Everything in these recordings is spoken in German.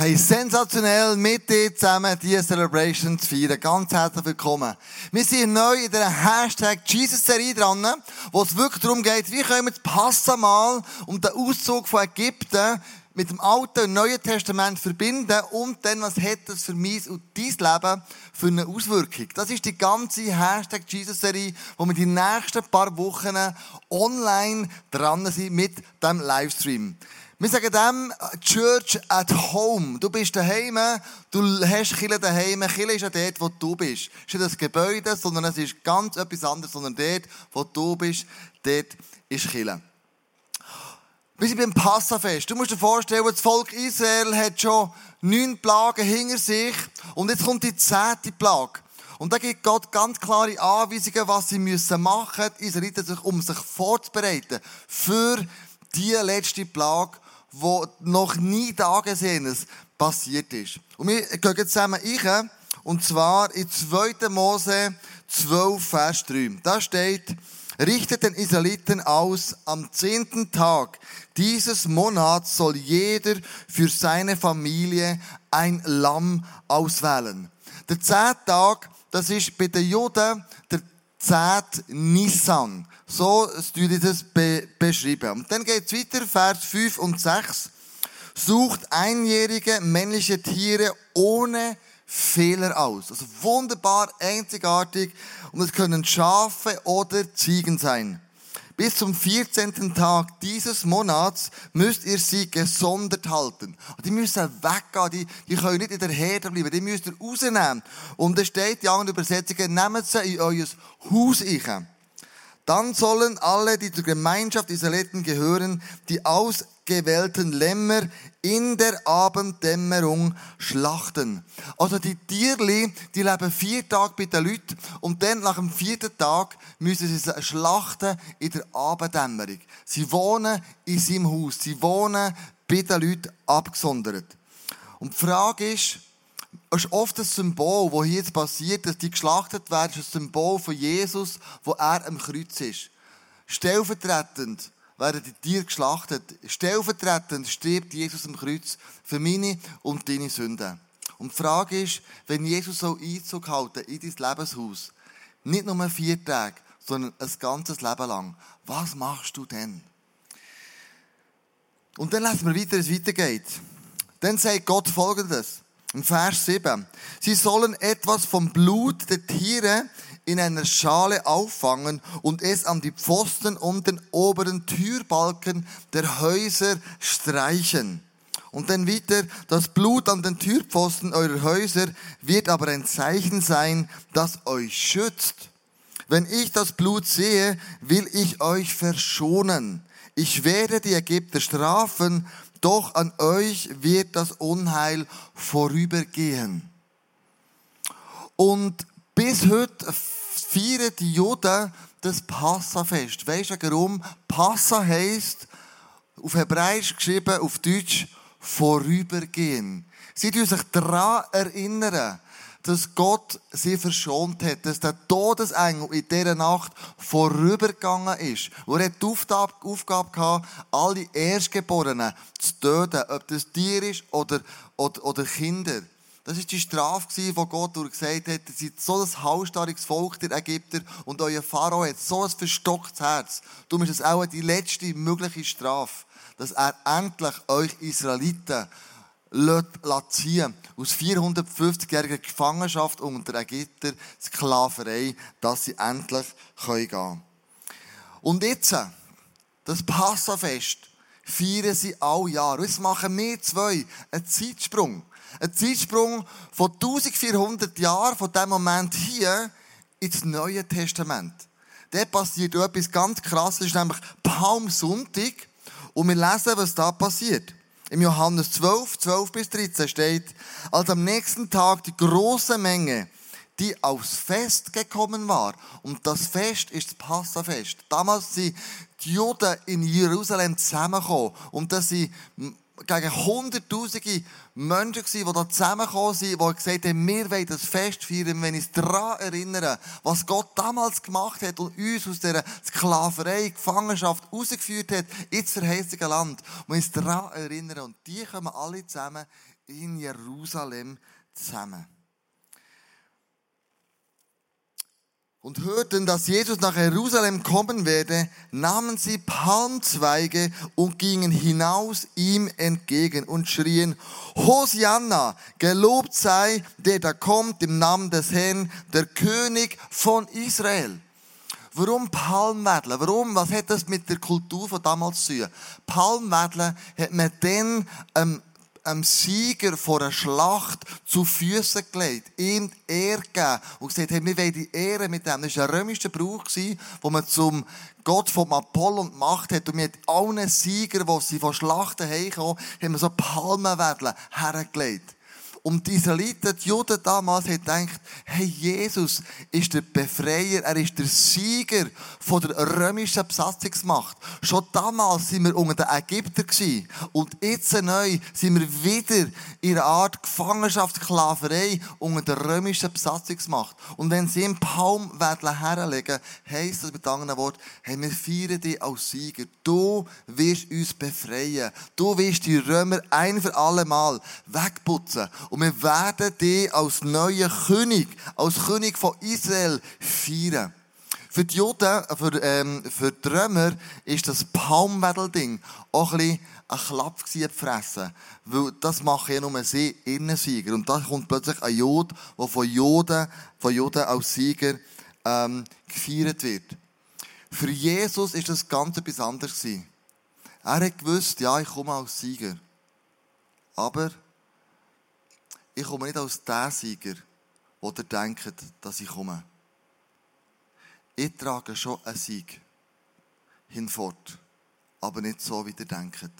Hey, sensationell mit dir zusammen diese Celebration zu feiern. Ganz herzlich willkommen. Wir sind neu in der Hashtag Jesus-Serie dran, wo es wirklich darum geht, wie können wir das Passamal und den Auszug von Ägypten mit dem Alten und Neuen Testament verbinden und dann, was hat das für mein und dein Leben für eine Auswirkung. Das ist die ganze Hashtag Jesus-Serie, wo wir die nächsten paar Wochen online dran sind mit dem Livestream. Wir sagen dem Church at Home. Du bist daheim, du hast Kille daheim. Kille ist ja dort, wo du bist. Es ist nicht das Gebäude, sondern es ist ganz etwas anderes, sondern dort, wo du bist, dort ist Kille. Wir sind beim Passafest. Du musst dir vorstellen, das Volk Israel hat schon neun Plagen hinter sich und jetzt kommt die zehnte Plage. Und da gibt Gott ganz klare Anweisungen, was sie müssen machen müssen, um sich vorzubereiten für die letzte Plage, wo noch nie da gesehenes passiert ist. Und wir gehen jetzt zusammen rein, und zwar in 2. Mose 12, Vers 3. Da steht, richtet den Israeliten aus, am zehnten Tag dieses Monats soll jeder für seine Familie ein Lamm auswählen. Der zehnte Tag, das ist bei den Juden der zehnte Nissan. So ist das be beschrieben. Und dann geht es weiter, Vers 5 und 6. Sucht einjährige männliche Tiere ohne Fehler aus. Also wunderbar, einzigartig. Und es können Schafe oder Ziegen sein. Bis zum 14. Tag dieses Monats müsst ihr sie gesondert halten. Die müssen weggehen, die, die können nicht in der Herde bleiben, die müsst ihr rausnehmen. Und es steht in anderen Übersetzungen, nehmt sie in euer Haus ein. Dann sollen alle, die zur Gemeinschaft Israeliten gehören, die ausgewählten Lämmer in der Abenddämmerung schlachten. Also die Tierli, die leben vier Tage bei den Leuten und dann nach dem vierten Tag müssen sie schlachten in der Abenddämmerung. Sie wohnen in seinem Haus, sie wohnen bei den Leuten abgesondert. Und die Frage ist, ist oft ein Symbol, das hier jetzt passiert, dass die geschlachtet werden, ist ein Symbol von Jesus, wo er am Kreuz ist. Stellvertretend werden die Tiere geschlachtet. Stellvertretend stirbt Jesus am Kreuz für meine und deine Sünden. Und die Frage ist, wenn Jesus so Einzug halten in dein Lebenshaus, nicht nur vier Tage, sondern ein ganzes Leben lang, was machst du denn? Und dann lassen wir weiter, es weitergeht. Dann sagt Gott folgendes. Im Vers 7. Sie sollen etwas vom Blut der Tiere in einer Schale auffangen und es an die Pfosten und den oberen Türbalken der Häuser streichen. Und dann wieder, das Blut an den Türpfosten eurer Häuser wird aber ein Zeichen sein, das euch schützt. Wenn ich das Blut sehe, will ich euch verschonen. Ich werde die Ägypter strafen, doch an euch wird das Unheil vorübergehen. Und bis heute feiern die Juden das Passafest. Weißt du warum? Passa heisst, auf Hebräisch geschrieben, auf Deutsch, vorübergehen. Sie tun sich daran erinnern, dass Gott sie verschont hat, dass der Todesengel in dieser Nacht vorübergegangen ist. Wo er die Aufgabe, Aufgabe alle Erstgeborenen zu töten, ob das Tier ist oder, oder, oder Kinder. Das ist die Strafe, die Gott gesagt hat, ihr seid so ein halsstarriges Volk, der Ägypter, und euer Pharao hat so ein verstocktes Herz. Du bist es auch die letzte mögliche Strafe, dass er endlich euch Israeliten ziehen aus 450-jähriger Gefangenschaft unter Ägypter, Sklaverei, dass sie endlich gehen können. Und jetzt, das Passafest, feiern sie alle Jahr. Und jetzt machen wir zwei einen Zeitsprung. Ein Zeitsprung von 1400 Jahren, von dem Moment hier, ins Neue Testament. Da passiert etwas ganz Krasses, nämlich Palmsonntag. Und wir lesen, was da passiert. Im Johannes 12, 12 bis 13 steht, als am nächsten Tag die große Menge, die aufs Fest gekommen war, und das Fest ist das Passafest. Damals sind die Juden in Jerusalem zusammengekommen, und dass sie gegen hunderttausende Menschen die da zusammengekommen sind, die gesagt haben, wir wollen das Fest feiern, wenn uns daran erinnern, was Gott damals gemacht hat und uns aus dieser Sklaverei, Gefangenschaft rausgeführt hat ins verheißige Land. Und uns daran erinnern. Und die kommen alle zusammen in Jerusalem zusammen. Und hörten, dass Jesus nach Jerusalem kommen werde, nahmen sie Palmzweige und gingen hinaus ihm entgegen und schrien, Hosianna, gelobt sei, der da kommt im Namen des Herrn, der König von Israel. Warum Palmwedeln? Warum? Was hat das mit der Kultur von damals zu tun? Palmwedeln hat man dann ähm, einem Sieger vor einer Schlacht zu Füßen gelegt, ihm die Ehre gegeben und gesagt, hey, wir wollen die Ehre mit dem. Das war ein römischer Brauch, wo man zum Gott vom Apollon gemacht hat und mit allen Siegern, die sie von Schlachten heimkamen, haben wir so Palmenwedeln hergelegt. Und die Israeliten, die Juden damals, haben gedacht, hey, Jesus ist der Befreier, er ist der Sieger von der römischen Besatzungsmacht. Schon damals sind wir unter den Ägyptern. Und jetzt neu sind wir wieder in einer Art Gefangenschaft, Sklaverei unter der römischen Besatzungsmacht. Und wenn sie im Palmwedel herlegen, heisst das mit anderen Worten, hey, wir feiern dich als Sieger. Du wirst uns befreien. Du wirst die Römer ein für alle Mal wegputzen. Und wir werden dich als neuer König, als König von Israel feiern. Für die Juden, für, ähm, für die Römer ist das Palmwedel-Ding auch ein bisschen ein Klapp gefressen. Weil das machen ja nur sie, ihren Sieger. Und da kommt plötzlich ein Jod, der von Juden, von Juden als Sieger ähm, gefeiert wird. Für Jesus ist das ganz etwas anderes Er hat gewusst, ja, ich komme als Sieger. Aber ich komme nicht als der Sieger, der denkt, dass ich komme. Ich trage schon einen Sieg hinfort, aber nicht so, wie ihr denkt.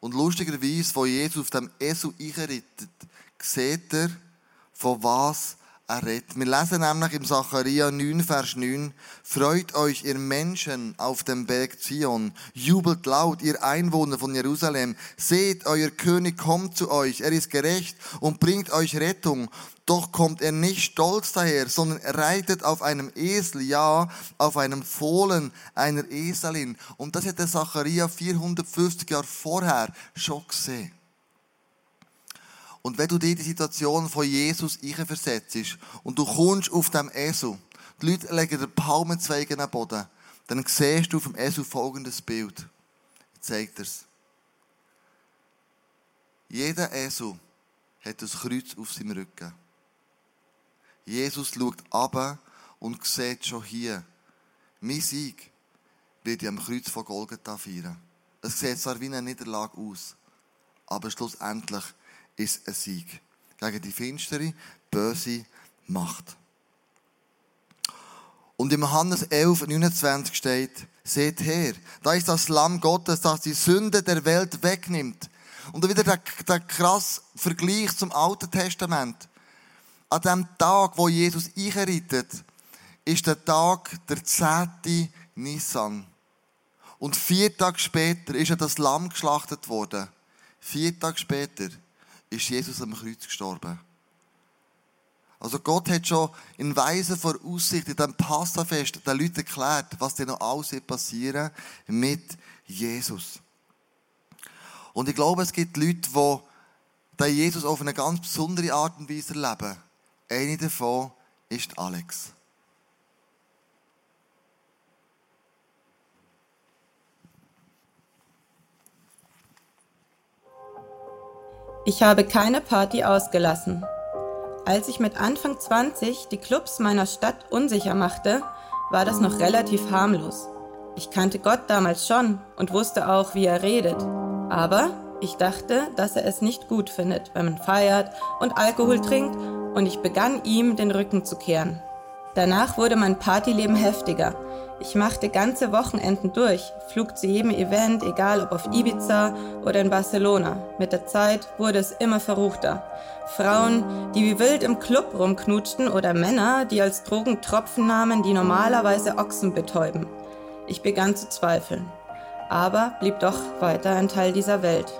Und lustigerweise, wo Jesus auf dem Esel einreitet, sieht er, von was er. Wir lesen nämlich im Zachariah 9, Vers 9, Freut euch, ihr Menschen auf dem Berg Zion, jubelt laut, ihr Einwohner von Jerusalem, seht, euer König kommt zu euch, er ist gerecht und bringt euch Rettung. Doch kommt er nicht stolz daher, sondern er reitet auf einem Esel, ja, auf einem Fohlen einer Eselin. Und das hat der Zachariah 450 Jahre vorher schon gesehen. Und wenn du dir die Situation von Jesus versetzt und du kommst auf dem Esel, die Leute legen den Palmenzweig am Boden, dann siehst du auf dem Esel folgendes Bild. Ich zeige dir es. Jeder Esel hat ein Kreuz auf seinem Rücken. Jesus schaut ab und sieht schon hier, mein Sieg wird am Kreuz von Golgatha feiern. Es sieht zwar wie eine Niederlage aus, aber schlussendlich ist ein Sieg gegen die finstere, böse Macht. Und im Johannes 11, 29 steht, seht her, da ist das Lamm Gottes, das die Sünde der Welt wegnimmt. Und wieder der, der krass Vergleich zum Alten Testament. An dem Tag, wo Jesus einreitet, ist der Tag der 10. Nissan. Und vier Tage später ist ja das Lamm geschlachtet worden. Vier Tage später ist Jesus am Kreuz gestorben. Also Gott hat schon in weiser Voraussicht in diesem Passafest den Leuten erklärt, was denn noch alles passieren mit Jesus. Und ich glaube, es gibt Leute, die den Jesus auf eine ganz besondere Art und Weise erleben. Eine davon ist Alex. Ich habe keine Party ausgelassen. Als ich mit Anfang 20 die Clubs meiner Stadt unsicher machte, war das noch relativ harmlos. Ich kannte Gott damals schon und wusste auch, wie er redet. Aber ich dachte, dass er es nicht gut findet, wenn man feiert und Alkohol trinkt, und ich begann ihm den Rücken zu kehren. Danach wurde mein Partyleben heftiger. Ich machte ganze Wochenenden durch, flog zu jedem Event, egal ob auf Ibiza oder in Barcelona. Mit der Zeit wurde es immer verruchter. Frauen, die wie wild im Club rumknutschten oder Männer, die als Drogen Tropfen nahmen, die normalerweise Ochsen betäuben. Ich begann zu zweifeln, aber blieb doch weiter ein Teil dieser Welt.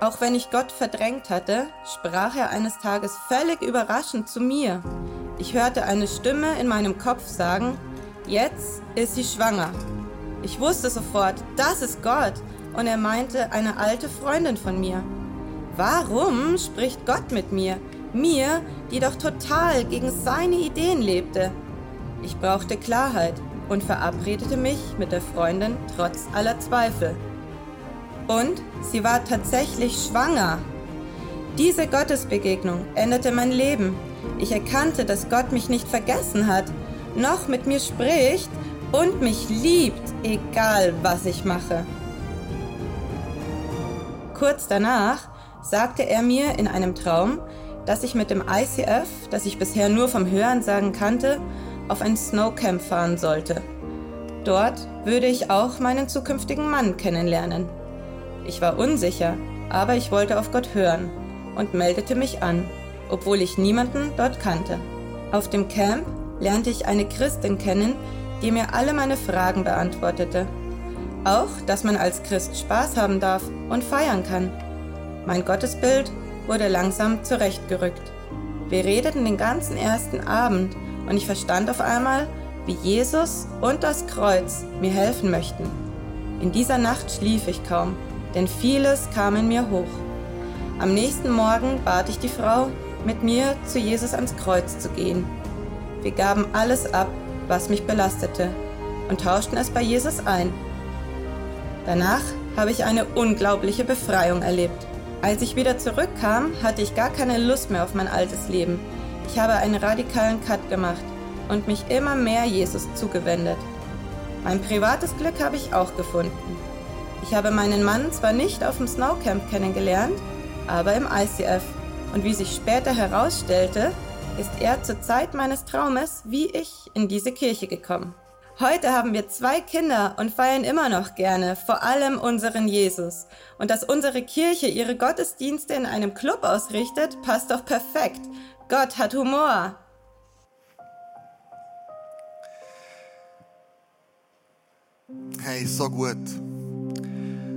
Auch wenn ich Gott verdrängt hatte, sprach er eines Tages völlig überraschend zu mir. Ich hörte eine Stimme in meinem Kopf sagen, jetzt ist sie schwanger. Ich wusste sofort, das ist Gott. Und er meinte eine alte Freundin von mir. Warum spricht Gott mit mir? Mir, die doch total gegen seine Ideen lebte. Ich brauchte Klarheit und verabredete mich mit der Freundin trotz aller Zweifel. Und sie war tatsächlich schwanger. Diese Gottesbegegnung änderte mein Leben. Ich erkannte, dass Gott mich nicht vergessen hat, noch mit mir spricht und mich liebt, egal was ich mache. Kurz danach sagte er mir in einem Traum, dass ich mit dem ICF, das ich bisher nur vom Hören sagen kannte, auf ein Snowcamp fahren sollte. Dort würde ich auch meinen zukünftigen Mann kennenlernen. Ich war unsicher, aber ich wollte auf Gott hören und meldete mich an, obwohl ich niemanden dort kannte. Auf dem Camp lernte ich eine Christin kennen, die mir alle meine Fragen beantwortete. Auch, dass man als Christ Spaß haben darf und feiern kann. Mein Gottesbild wurde langsam zurechtgerückt. Wir redeten den ganzen ersten Abend und ich verstand auf einmal, wie Jesus und das Kreuz mir helfen möchten. In dieser Nacht schlief ich kaum, denn vieles kam in mir hoch. Am nächsten Morgen bat ich die Frau, mit mir zu Jesus ans Kreuz zu gehen. Wir gaben alles ab, was mich belastete, und tauschten es bei Jesus ein. Danach habe ich eine unglaubliche Befreiung erlebt. Als ich wieder zurückkam, hatte ich gar keine Lust mehr auf mein altes Leben. Ich habe einen radikalen Cut gemacht und mich immer mehr Jesus zugewendet. Mein privates Glück habe ich auch gefunden. Ich habe meinen Mann zwar nicht auf dem Snowcamp kennengelernt, aber im ICF. Und wie sich später herausstellte, ist er zur Zeit meines Traumes wie ich in diese Kirche gekommen. Heute haben wir zwei Kinder und feiern immer noch gerne, vor allem unseren Jesus. Und dass unsere Kirche ihre Gottesdienste in einem Club ausrichtet, passt doch perfekt. Gott hat Humor. Hey, so gut.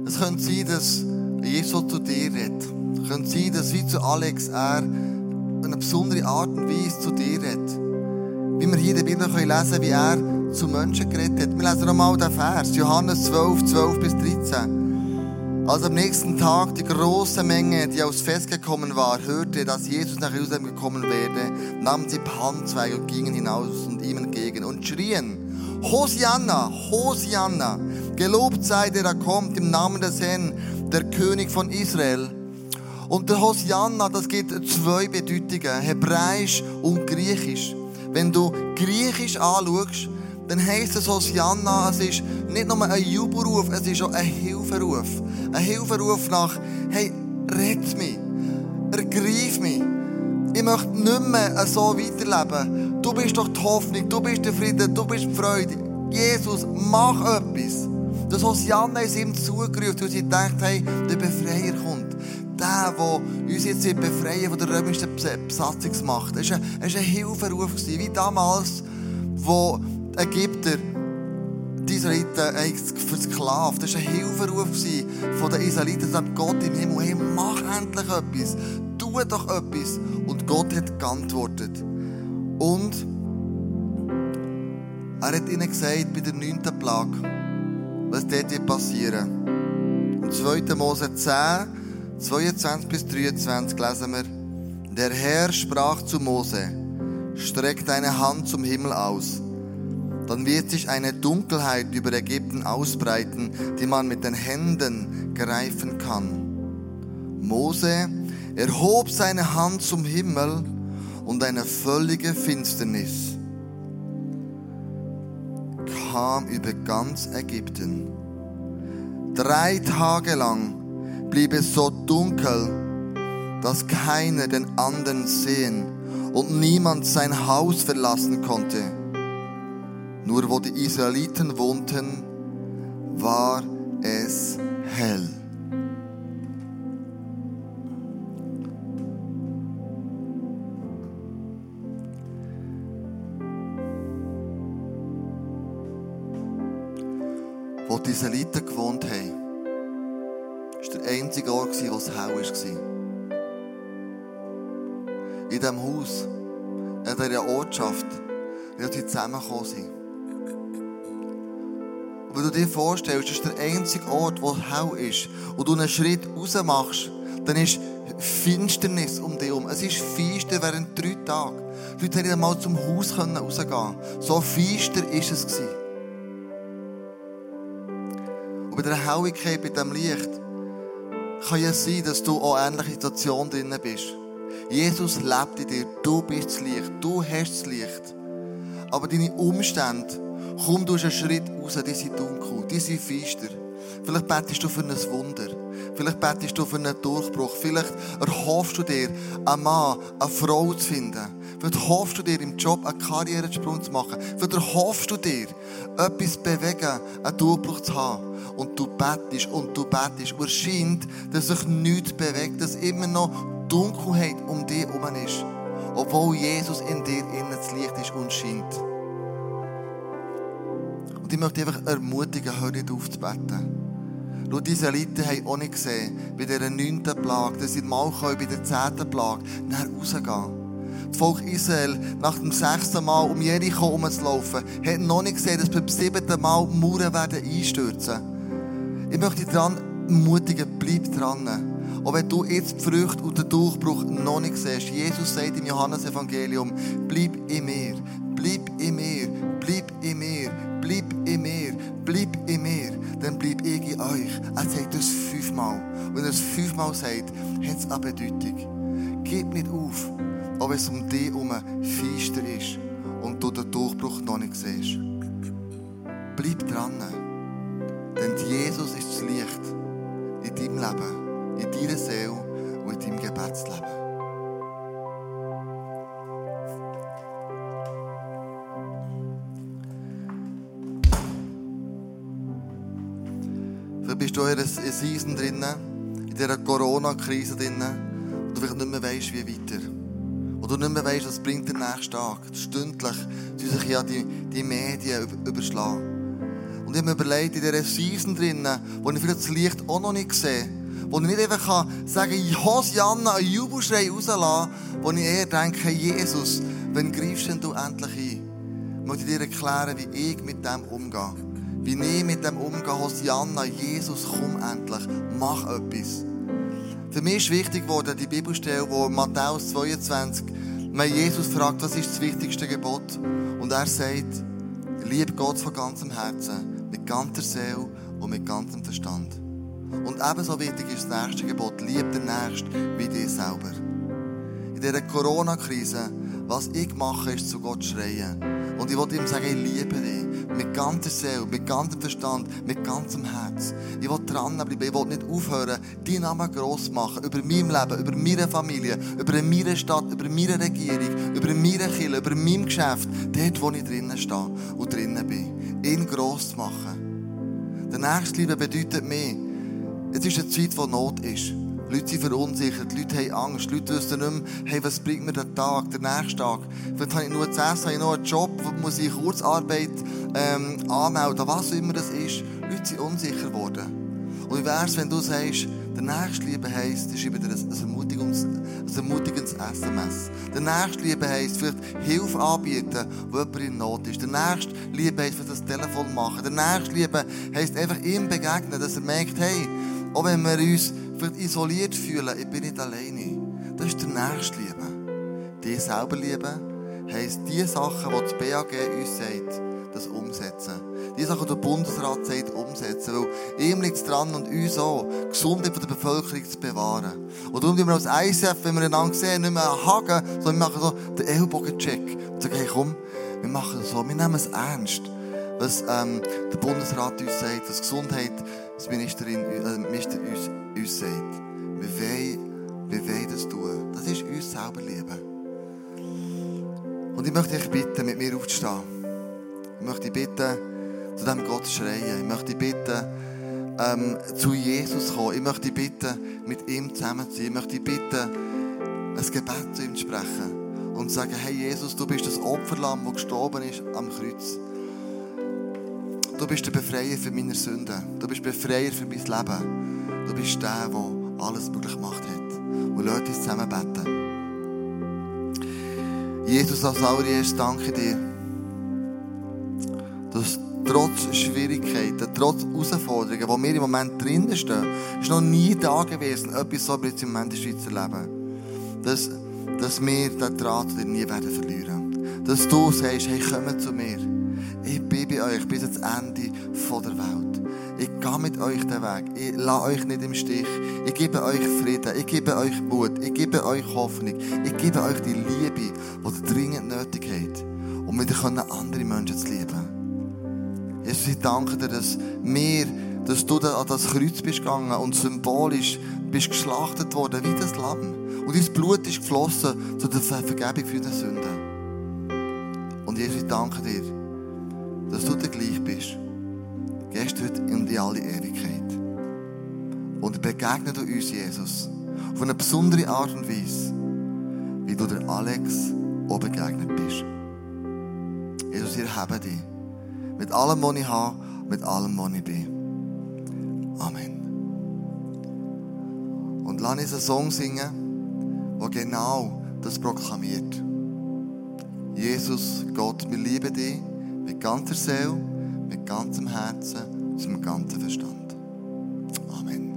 Es könnte sein, dass Jesus zu dir redet. Es könnte sein, dass wie zu Alex er eine besondere Art und Weise zu dir redet. Wie wir hier in der Bibel lesen können, wie er zu Menschen geredet hat. Wir lesen nochmal den Vers, Johannes 12, 12 bis 13. Als am nächsten Tag die große Menge, die aus Fest gekommen war, hörte, dass Jesus nach Jerusalem gekommen werde, nahmen sie Palmzweige und gingen hinaus und ihm entgegen und schrien, Hosianna, Hosianna, gelobt sei der, der kommt im Namen des Herrn, der König von Israel. Und der Hosianna, das gibt zwei Bedeutungen, Hebräisch und Griechisch. Wenn du Griechisch anschaust, dann heisst es Hosianna, es ist nicht nur ein Jubelruf, es ist auch ein Hilferuf. Ein Hilferuf nach, hey, rett mich, ergreif mich. Ich möchte nicht mehr so weiterleben. Du bist doch die Hoffnung, du bist der Frieden, du bist die Freude. Jesus, mach etwas. Das Hosianna ist ihm zugerufen, weil sie gedacht hey, der Befreier kommt. Der, der uns jetzt befreien von der römischen Besatzungsmacht. Es war ein, ein Hilferuf, wie damals, wo Ägypter die Israeliten versklavt. Das war ein Hilferuf von den Israeliten. sagt Gott im Himmel, hey, mach endlich etwas. Tu doch etwas. Und Gott hat geantwortet. Und er hat ihnen gesagt, bei der neunten Plage, was dort passieren Im 2. Mose 10, 22 bis 23 lesen wir, der Herr sprach zu Mose, streck deine Hand zum Himmel aus dann wird sich eine Dunkelheit über Ägypten ausbreiten, die man mit den Händen greifen kann. Mose erhob seine Hand zum Himmel und eine völlige Finsternis kam über ganz Ägypten. Drei Tage lang blieb es so dunkel, dass keiner den anderen sehen und niemand sein Haus verlassen konnte. Nur wo die Israeliten wohnten, war es hell. Wo die Israeliten gewohnt haben, einzige Ort, wo es hell war. In diesem Haus, in dieser Ortschaft, wo sie zusammengekommen sind. Wenn du dir vorstellst, das ist der einzige Ort, wo hell ist, und du einen Schritt raus machst, dann ist Finsternis um dich herum. Es ist finster während drei Tagen. Die Leute konnten einmal zum Haus rausgehen. So finster war es. Und bei der Helligkeit, bei diesem Licht, kann ja sein, dass du auch in ähnliche Situation drin bist. Jesus lebt in dir. Du bist das Licht. Du hast das Licht. Aber deine Umstände, komm du einen Schritt raus, die sind dunkel, die sind finster. Vielleicht betest du für ein Wunder. Vielleicht betest du für einen Durchbruch. Vielleicht erhoffst du dir, einen Mann, eine Frau zu finden. Vielleicht hoffst du dir im Job einen Karrieresprung zu machen. Vielleicht erhoffst du dir, etwas zu bewegen, einen Durchbruch zu haben. Und du betest und du betest. Und es scheint, dass sich nichts bewegt, dass immer noch Dunkelheit um dich herum ist. Obwohl Jesus in dir innen das Licht ist und scheint. Und ich möchte einfach ermutigen, hör nicht auf zu beten. Schau, die Israeliten haben auch nicht gesehen, bei dieser neunten Plage, dass sie mal bei der zehnten Plage rausgehen. Das Volk Israel, nach dem sechsten Mal um Jericho herumzulaufen, hat noch nicht gesehen, dass beim siebten Mal die Mauern werden einstürzen. Ich möchte dich daran ermutigen, bleib dran. Auch wenn du jetzt die Früchte und den Durchbruch noch nicht siehst. Jesus sagt im Johannesevangelium, bleib in mir, bleib in mir, bleib in mir, bleib in mir, bleib in mir, dann bleib ich in euch. Er sagt das fünfmal. Wenn er es fünfmal sagt, hat es eine Bedeutung. Gib nicht auf, auch wenn es um dich herum feister ist und du den Durchbruch noch nicht siehst. Bleib dran, denn Jesus ist das Licht in deinem Leben, in deiner Seele und in deinem Gebetsleben. Bist du in einer Season drin, in dieser Corona-Krise drin, und du vielleicht nicht mehr weißt, wie weiter. Und du nicht mehr weißt, was bringt der nächste Tag. Stündlich die sich ja die, die Medien überschlagen. Und ich habe mir überlegt, in dieser Season drin, wo ich vielleicht das Licht auch noch nicht sehe, wo ich nicht einfach kann sagen kann, Hosianna, einen Jubelschrei rauslassen, wo ich eher denke, Jesus, wann greifst denn du endlich ein? Ich möchte dir erklären, wie ich mit dem umgehe. Wie ich mit dem umgehe, Hosianna, Jesus, komm endlich, mach etwas. Für mich ist wichtig geworden, die Bibelstelle, wo Matthäus 22, wenn Jesus fragt, was ist das wichtigste Gebot? Und er sagt, lieb Gott von ganzem Herzen, mit ganzer Seele und mit ganzem Verstand. Und ebenso wichtig ist das nächste Gebot, lieb den Nächsten wie dich selber. In dieser Corona-Krise, was ich mache, ist zu Gott schreien. Und ich wollte ihm sagen, ich liebe dich. Mit ganzer Seele, mit ganzem Verstand, mit ganzem Herz. Ich will dranbleiben, ich will nicht aufhören, deinen Namen gross machen. Über mein Leben, über meine Familie, über meine Stadt, über meine Regierung, über meine Kirche, über mein Geschäft. Dort, wo ich drinnen stehe und drinnen bin. Ihn gross zu machen. Der Nächstliebe bedeutet mehr. Es ist eine Zeit, wo Not ist. Leute sind verunsichert, Leute haben Angst, Leute wissen nicht mehr, hey, was bringt mir der Tag, der nächste Tag? Vielleicht habe ich nur zu essen, habe ich noch einen Job, muss ich Kurzarbeit ähm, anmelden, was immer das ist. Leute sind unsicher geworden. Und wie wäre es, wenn du sagst, der Nächstliebe heisst, das ist wieder ein, ein, ermutigendes, SMS. Der Nächstliebe heisst, vielleicht Hilfe anbieten, wo jemand in Not ist. Der Nächstliebe heisst, vielleicht das Telefon machen. Der Nächstliebe heisst einfach ihm begegnen, dass er merkt, hey, auch wenn wir uns vielleicht isoliert fühlen, ich bin nicht alleine. Das ist der Nächstliebe. Die selber lieben heisst, die Sachen, die das BAG uns sagt, das umsetzen. Die Sachen, die der Bundesrat sagt, umsetzen. Weil ihm liegt es dran und uns auch, die Gesundheit der Bevölkerung zu bewahren. Und darum tun wir als ICF, wenn wir einander sehen, nicht mehr haken, sondern wir machen so den Ellbogencheck. Und sagen, hey, komm, wir machen das so, wir nehmen es ernst. Was ähm, der Bundesrat uns sagt, was Gesundheit, das Ministerin, äh, Minister uns, uns sagt. Wir wollen, wir wollen das tun. Das ist uns selber lieben. Und ich möchte dich bitten, mit mir aufzustehen. Ich möchte dich bitten, zu diesem Gott schreien. Ich möchte dich bitten, ähm, zu Jesus kommen. Ich möchte dich bitten, mit ihm zusammen zu sein. Ich möchte dich bitten, ein Gebet zu ihm zu sprechen. Und zu sagen, hey Jesus, du bist das Opferlamm, das gestorben ist am Kreuz. Du bist der Befreier für meine Sünden. Du bist Befreier für mein Leben. Du bist der, der alles möglich gemacht hat. Und Leute uns zusammen beten. Jesus, als allererstes danke dir, dass trotz Schwierigkeiten, trotz Herausforderungen, wo wir im Moment drinnen stehen, ist noch nie da gewesen, etwas so wie jetzt im Moment in der Schweiz erleben. Dass, dass wir den Draht nie werden verlieren. Dass du sagst, hey, komm zu mir. Ich bin bei euch bis ans Ende der Welt. Ich gehe mit euch den Weg. Ich lasse euch nicht im Stich. Ich gebe euch Frieden. Ich gebe euch Mut. Ich gebe euch Hoffnung. Ich gebe euch die Liebe, die ihr dringend nötig habt, um wieder andere Menschen zu lieben. Jesus, ich danke dir, dass wir, dass du an das Kreuz bist gegangen und symbolisch bist geschlachtet worden wie das Lamm. Und dein Blut ist geflossen zu der Vergebung für die Sünden. Und Jesus, ich danke dir, dass du der gleich bist. Gestern und in alle Ewigkeit. Und begegne du uns, Jesus, auf eine besondere Art und Weise, wie du der Alex auch begegnet bist. Jesus, wir haben dich. Mit allem, was ich habe, mit allem, was ich bin. Amen. Und lass uns einen Song singen, der genau das proklamiert. Jesus, Gott, wir lieben dich mit ganzer Seele, mit ganzem Herzen, mit ganzem Verstand. Amen.